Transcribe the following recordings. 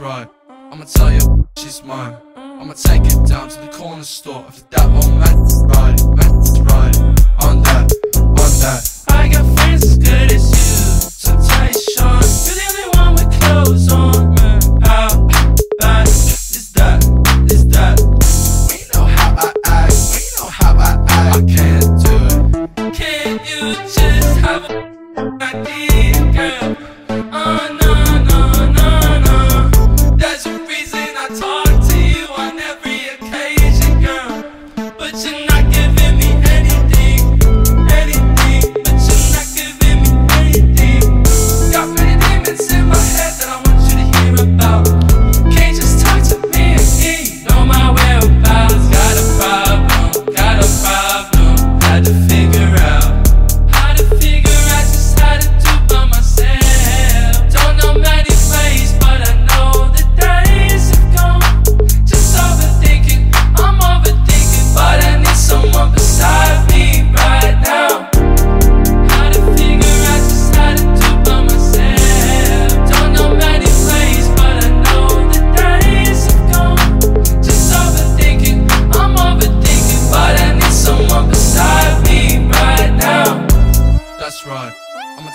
right. I'ma tell you she's mine. I'ma take it down to the corner store. If that old man's right, man's right. On that, on that. I got friends as good as you. Sometimes Sean, you're the only one with clothes on. Man. How bad is that We know how I act, we know how I act. I can't do it. Can't you just have an idea, girl?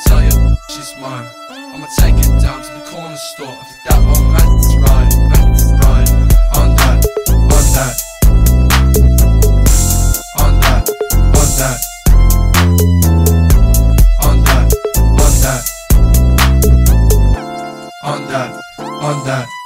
tell you, she's mine. I'ma take it down to the corner store. If that one man's right, man's right. On that, on that. On that, on that. On that, on that. On that, on that.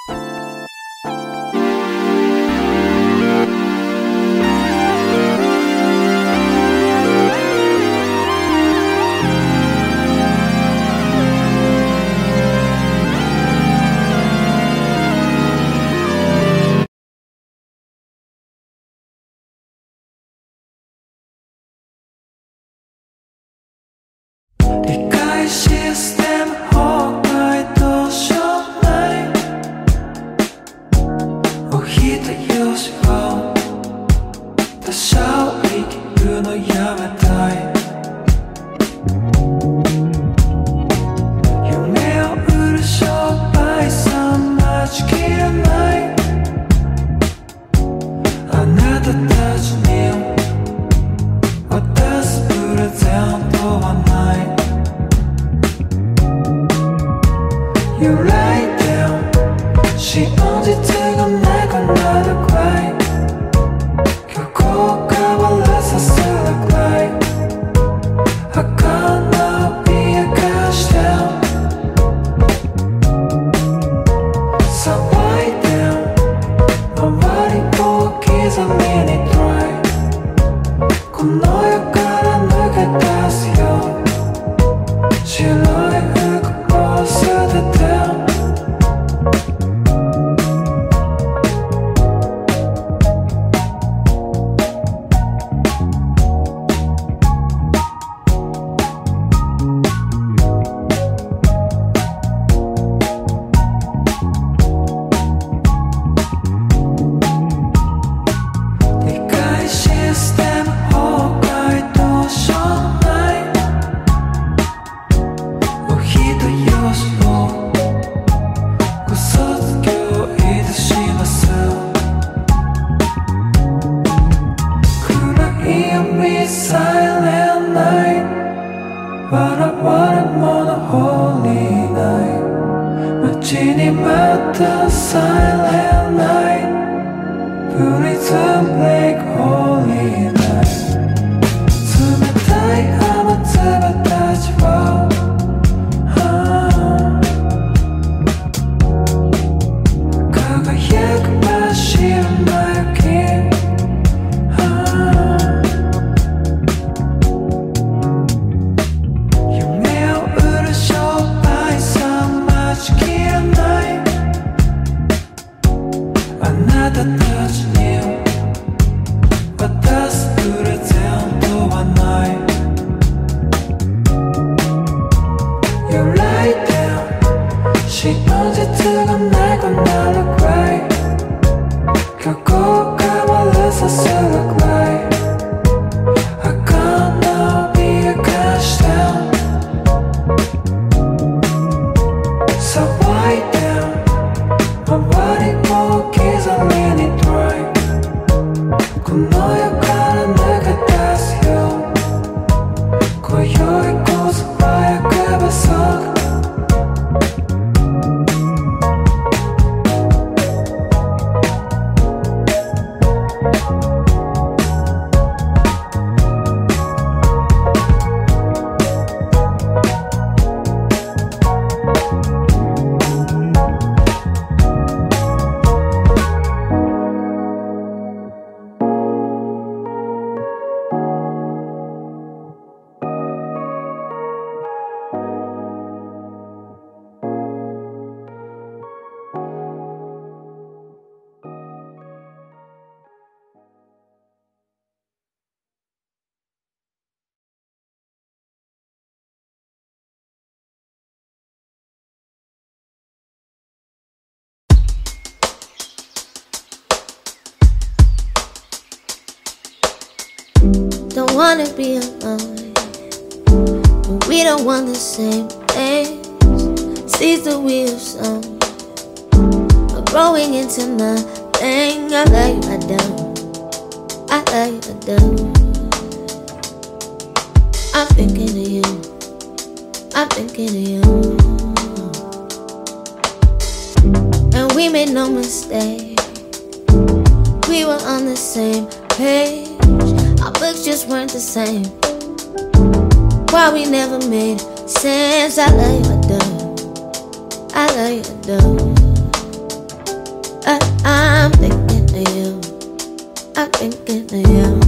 Skinny but the silent night. Bullets and black wanna be alone. But we don't want the same things. Seeds that we have sown are growing into my thing. I love you, I do. I love you, I do. I'm thinking of you. I'm thinking of you. And we made no mistake. We were on the same page. Our books just weren't the same. Why we never made sense. I love you, I do. I love you, I do. I, uh, I'm thinking of you. I'm thinking of you.